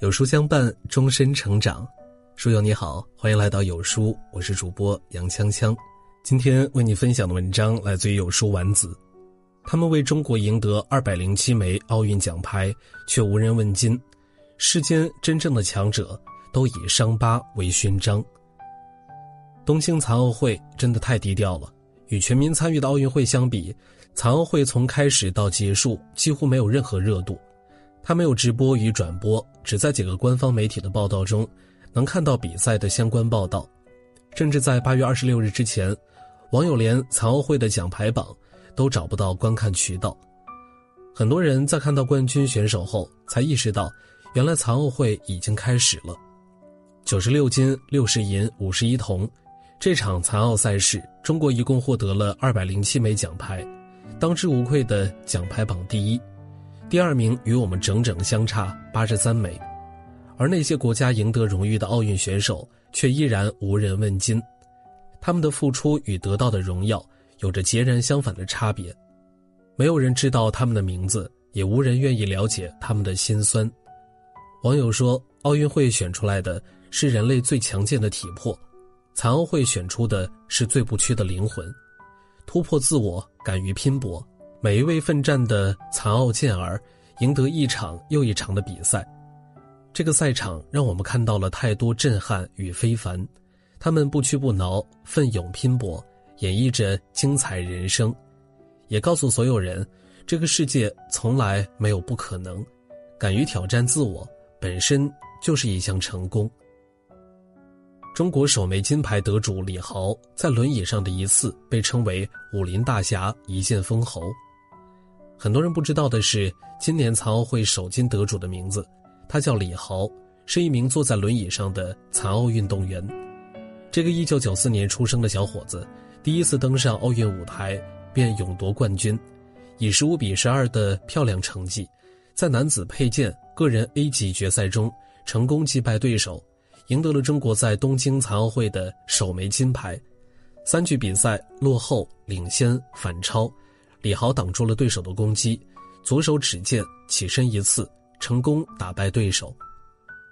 有书相伴，终身成长。书友你好，欢迎来到有书，我是主播杨锵锵。今天为你分享的文章来自于有书丸子。他们为中国赢得二百零七枚奥运奖牌，却无人问津。世间真正的强者都以伤疤为勋章。东京残奥会真的太低调了，与全民参与的奥运会相比，残奥会从开始到结束几乎没有任何热度。他没有直播与转播，只在几个官方媒体的报道中能看到比赛的相关报道。甚至在八月二十六日之前，网友连残奥会的奖牌榜都找不到观看渠道。很多人在看到冠军选手后，才意识到，原来残奥会已经开始了。九十六金、六十银、五十一铜，这场残奥赛事，中国一共获得了二百零七枚奖牌，当之无愧的奖牌榜第一。第二名与我们整整相差八十三枚，而那些国家赢得荣誉的奥运选手却依然无人问津，他们的付出与得到的荣耀有着截然相反的差别，没有人知道他们的名字，也无人愿意了解他们的辛酸。网友说，奥运会选出来的是人类最强健的体魄，残奥会选出的是最不屈的灵魂，突破自我，敢于拼搏。每一位奋战的残奥健儿，赢得一场又一场的比赛。这个赛场让我们看到了太多震撼与非凡。他们不屈不挠，奋勇拼搏，演绎着精彩人生，也告诉所有人：这个世界从来没有不可能。敢于挑战自我，本身就是一项成功。中国首枚金牌得主李豪在轮椅上的一次，被称为“武林大侠”，一剑封喉。很多人不知道的是，今年残奥会首金得主的名字，他叫李豪，是一名坐在轮椅上的残奥运动员。这个1994年出生的小伙子，第一次登上奥运舞台便勇夺冠军，以15比12的漂亮成绩，在男子佩剑个人 A 级决赛中成功击败对手，赢得了中国在东京残奥会的首枚金牌。三局比赛落后、领先、反超。李豪挡住了对手的攻击，左手指剑起身一刺，成功打败对手。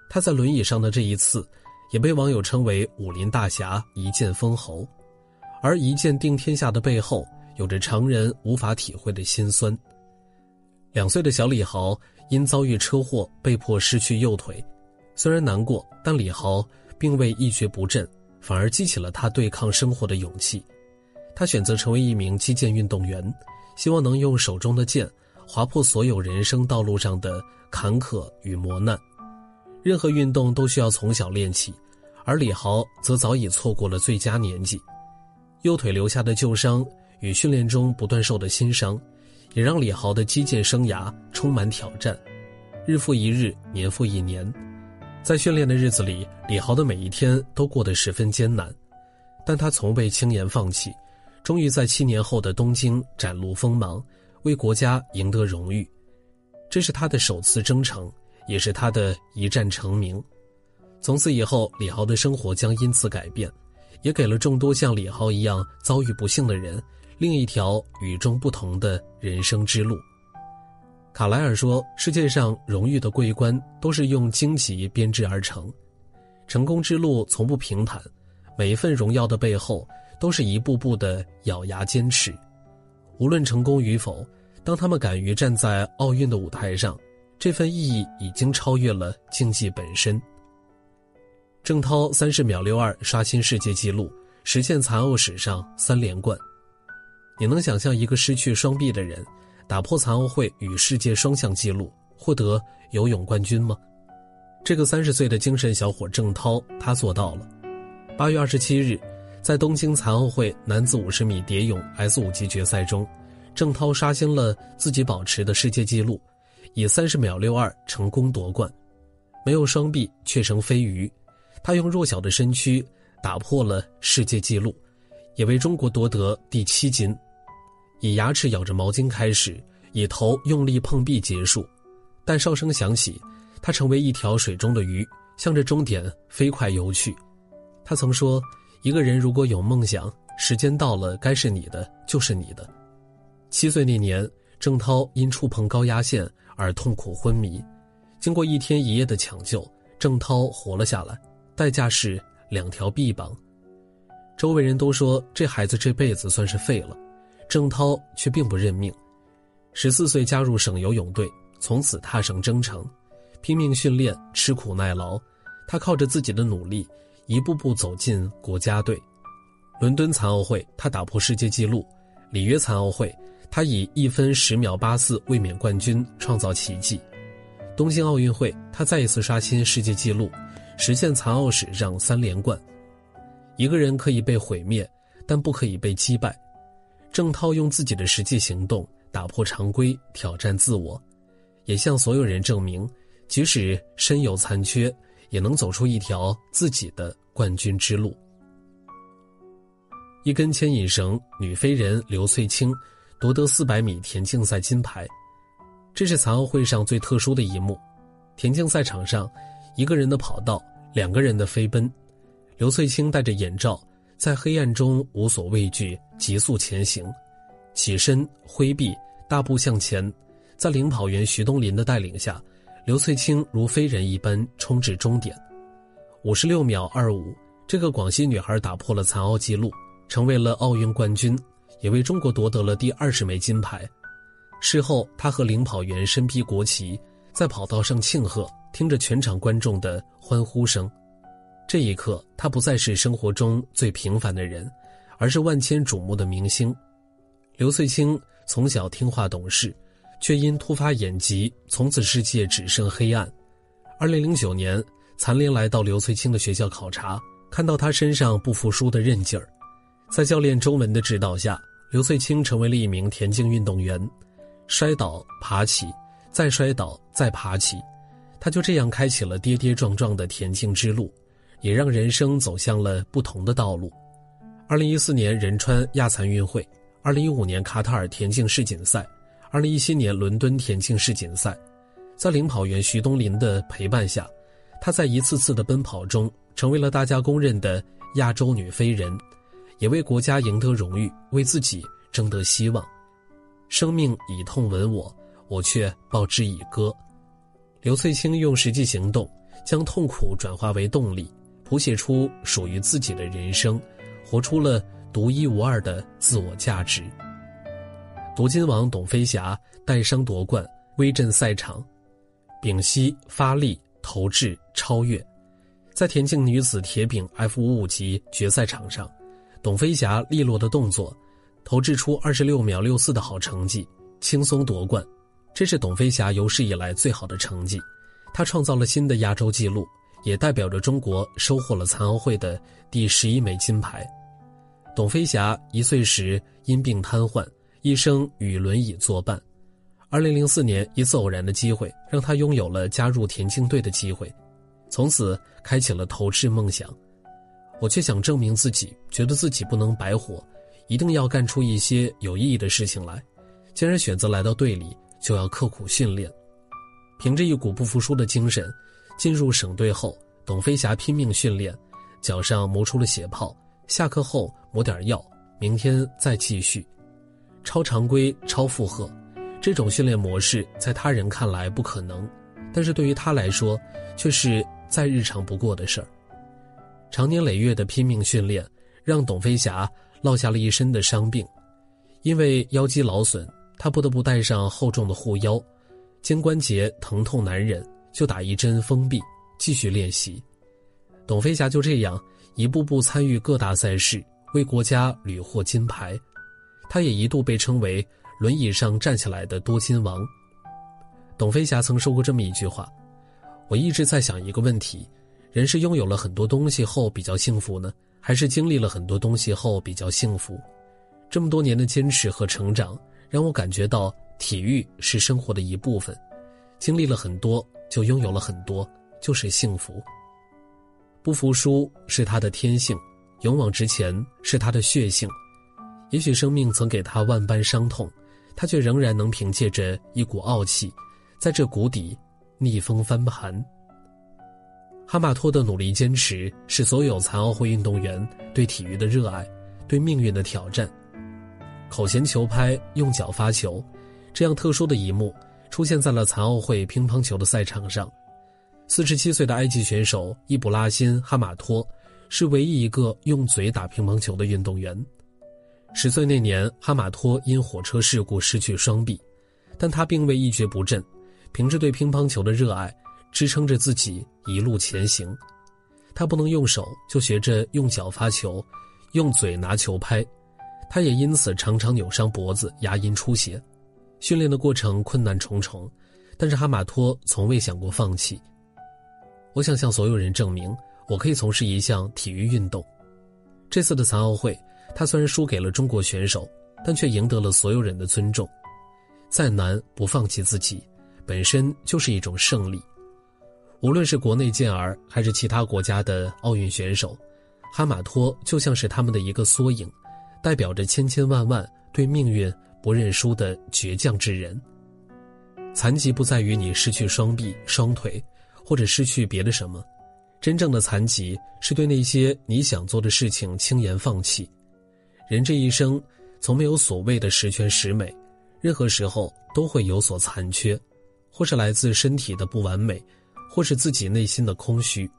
他在轮椅上的这一次，也被网友称为“武林大侠一剑封喉”。而一剑定天下的背后，有着常人无法体会的辛酸。两岁的小李豪因遭遇车祸被迫失去右腿，虽然难过，但李豪并未一蹶不振，反而激起了他对抗生活的勇气。他选择成为一名击剑运动员。希望能用手中的剑划破所有人生道路上的坎坷与磨难。任何运动都需要从小练起，而李豪则早已错过了最佳年纪。右腿留下的旧伤与训练中不断受的新伤，也让李豪的击剑生涯充满挑战。日复一日，年复一年，在训练的日子里，李豪的每一天都过得十分艰难，但他从未轻言放弃。终于在七年后的东京展露锋芒，为国家赢得荣誉，这是他的首次征程，也是他的一战成名。从此以后，李豪的生活将因此改变，也给了众多像李豪一样遭遇不幸的人另一条与众不同的人生之路。卡莱尔说：“世界上荣誉的桂冠都是用荆棘编织而成，成功之路从不平坦，每一份荣耀的背后。”都是一步步的咬牙坚持，无论成功与否，当他们敢于站在奥运的舞台上，这份意义已经超越了竞技本身。郑涛三十秒六二刷新世界纪录，实现残奥史上三连冠。你能想象一个失去双臂的人，打破残奥会与世界双项纪录，获得游泳冠军吗？这个三十岁的精神小伙郑涛，他做到了。八月二十七日。在东京残奥会男子五十米蝶泳 S 五级决赛中，郑涛刷新了自己保持的世界纪录，以三十秒六二成功夺冠。没有双臂却成飞鱼，他用弱小的身躯打破了世界纪录，也为中国夺得第七金。以牙齿咬着毛巾开始，以头用力碰壁结束，但哨声响起，他成为一条水中的鱼，向着终点飞快游去。他曾说。一个人如果有梦想，时间到了，该是你的就是你的。七岁那年，郑涛因触碰高压线而痛苦昏迷，经过一天一夜的抢救，郑涛活了下来，代价是两条臂膀。周围人都说这孩子这辈子算是废了，郑涛却并不认命。十四岁加入省游泳队，从此踏上征程，拼命训练，吃苦耐劳。他靠着自己的努力，一步步走进国家队。伦敦残奥会，他打破世界纪录；里约残奥会，他以一分十秒八四卫冕冠军，创造奇迹。东京奥运会，他再一次刷新世界纪录，实现残奥史上三连冠。一个人可以被毁灭，但不可以被击败。郑涛用自己的实际行动。打破常规，挑战自我，也向所有人证明，即使身有残缺，也能走出一条自己的冠军之路。一根牵引绳，女飞人刘翠青夺得四百米田径赛金牌，这是残奥会上最特殊的一幕。田径赛场上，一个人的跑道，两个人的飞奔，刘翠青戴着眼罩，在黑暗中无所畏惧，急速前行。起身挥臂，大步向前，在领跑员徐东林的带领下，刘翠青如飞人一般冲至终点。五十六秒二五，这个广西女孩打破了残奥纪录，成为了奥运冠军，也为中国夺得了第二十枚金牌。事后，她和领跑员身披国旗，在跑道上庆贺，听着全场观众的欢呼声。这一刻，她不再是生活中最平凡的人，而是万千瞩目的明星。刘翠青从小听话懂事，却因突发眼疾，从此世界只剩黑暗。二零零九年，残联来到刘翠青的学校考察，看到她身上不服输的韧劲儿，在教练周文的指导下，刘翠青成为了一名田径运动员。摔倒，爬起，再摔倒，再爬起，她就这样开启了跌跌撞撞的田径之路，也让人生走向了不同的道路。二零一四年仁川亚残运会。二零一五年卡塔尔田径世锦赛，二零一七年伦敦田径世锦赛，在领跑员徐东林的陪伴下，她在一次次的奔跑中，成为了大家公认的亚洲女飞人，也为国家赢得荣誉，为自己争得希望。生命以痛吻我，我却报之以歌。刘翠青用实际行动，将痛苦转化为动力，谱写出属于自己的人生，活出了。独一无二的自我价值。夺金王董飞霞带伤夺冠，威震赛场，屏息发力投掷超越，在田径女子铁饼 F 五五级决赛场上，董飞霞利落的动作，投掷出二十六秒六四的好成绩，轻松夺冠。这是董飞霞有史以来最好的成绩，她创造了新的亚洲纪录，也代表着中国收获了残奥会的第十一枚金牌。董飞霞一岁时因病瘫痪，一生与轮椅作伴。二零零四年，一次偶然的机会让他拥有了加入田径队的机会，从此开启了投掷梦想。我却想证明自己，觉得自己不能白活，一定要干出一些有意义的事情来。既然选择来到队里，就要刻苦训练。凭着一股不服输的精神，进入省队后，董飞霞拼命训练，脚上磨出了血泡。下课后抹点药，明天再继续。超常规、超负荷，这种训练模式在他人看来不可能，但是对于他来说，却是再日常不过的事儿。长年累月的拼命训练，让董飞霞落下了一身的伤病。因为腰肌劳损，他不得不带上厚重的护腰，肩关节疼痛难忍，就打一针封闭，继续练习。董飞霞就这样。一步步参与各大赛事，为国家屡获金牌，他也一度被称为轮椅上站起来的多金王。董飞霞曾说过这么一句话：“我一直在想一个问题，人是拥有了很多东西后比较幸福呢，还是经历了很多东西后比较幸福？这么多年的坚持和成长，让我感觉到体育是生活的一部分，经历了很多就拥有了很多，就是幸福。”不服输是他的天性，勇往直前是他的血性。也许生命曾给他万般伤痛，他却仍然能凭借着一股傲气，在这谷底逆风翻盘。哈马托的努力坚持，是所有残奥会运动员对体育的热爱，对命运的挑战。口衔球拍，用脚发球，这样特殊的一幕，出现在了残奥会乒乓球的赛场上。四十七岁的埃及选手伊布拉辛·哈马托是唯一一个用嘴打乒乓球的运动员。十岁那年，哈马托因火车事故失去双臂，但他并未一蹶不振，凭着对乒乓球的热爱，支撑着自己一路前行。他不能用手，就学着用脚发球，用嘴拿球拍。他也因此常常扭伤脖子，牙龈出血。训练的过程困难重重，但是哈马托从未想过放弃。我想向所有人证明，我可以从事一项体育运动。这次的残奥会，他虽然输给了中国选手，但却赢得了所有人的尊重。再难不放弃自己，本身就是一种胜利。无论是国内健儿，还是其他国家的奥运选手，哈马托就像是他们的一个缩影，代表着千千万万对命运不认输的倔强之人。残疾不在于你失去双臂、双腿。或者失去别的什么，真正的残疾是对那些你想做的事情轻言放弃。人这一生，从没有所谓的十全十美，任何时候都会有所残缺，或是来自身体的不完美，或是自己内心的空虚。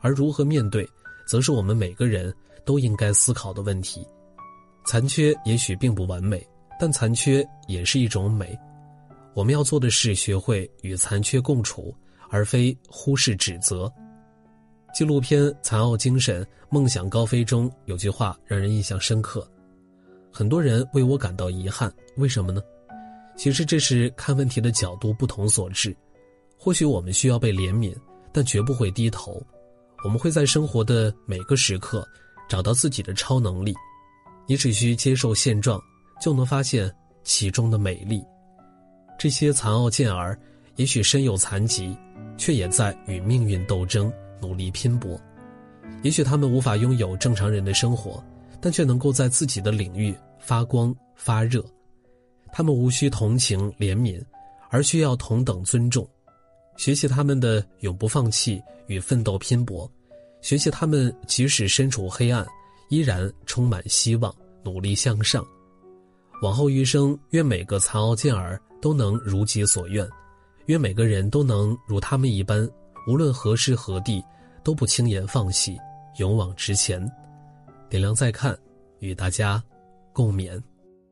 而如何面对，则是我们每个人都应该思考的问题。残缺也许并不完美，但残缺也是一种美。我们要做的是学会与残缺共处。而非忽视指责。纪录片《残奥精神：梦想高飞》中有句话让人印象深刻：很多人为我感到遗憾，为什么呢？其实这是看问题的角度不同所致。或许我们需要被怜悯，但绝不会低头。我们会在生活的每个时刻找到自己的超能力。你只需接受现状，就能发现其中的美丽。这些残奥健儿也许身有残疾。却也在与命运斗争，努力拼搏。也许他们无法拥有正常人的生活，但却能够在自己的领域发光发热。他们无需同情怜悯，而需要同等尊重。学习他们的永不放弃与奋斗拼搏，学习他们即使身处黑暗，依然充满希望，努力向上。往后余生，愿每个残奥健儿都能如己所愿。愿每个人都能如他们一般，无论何时何地，都不轻言放弃，勇往直前。点亮再看，与大家共勉。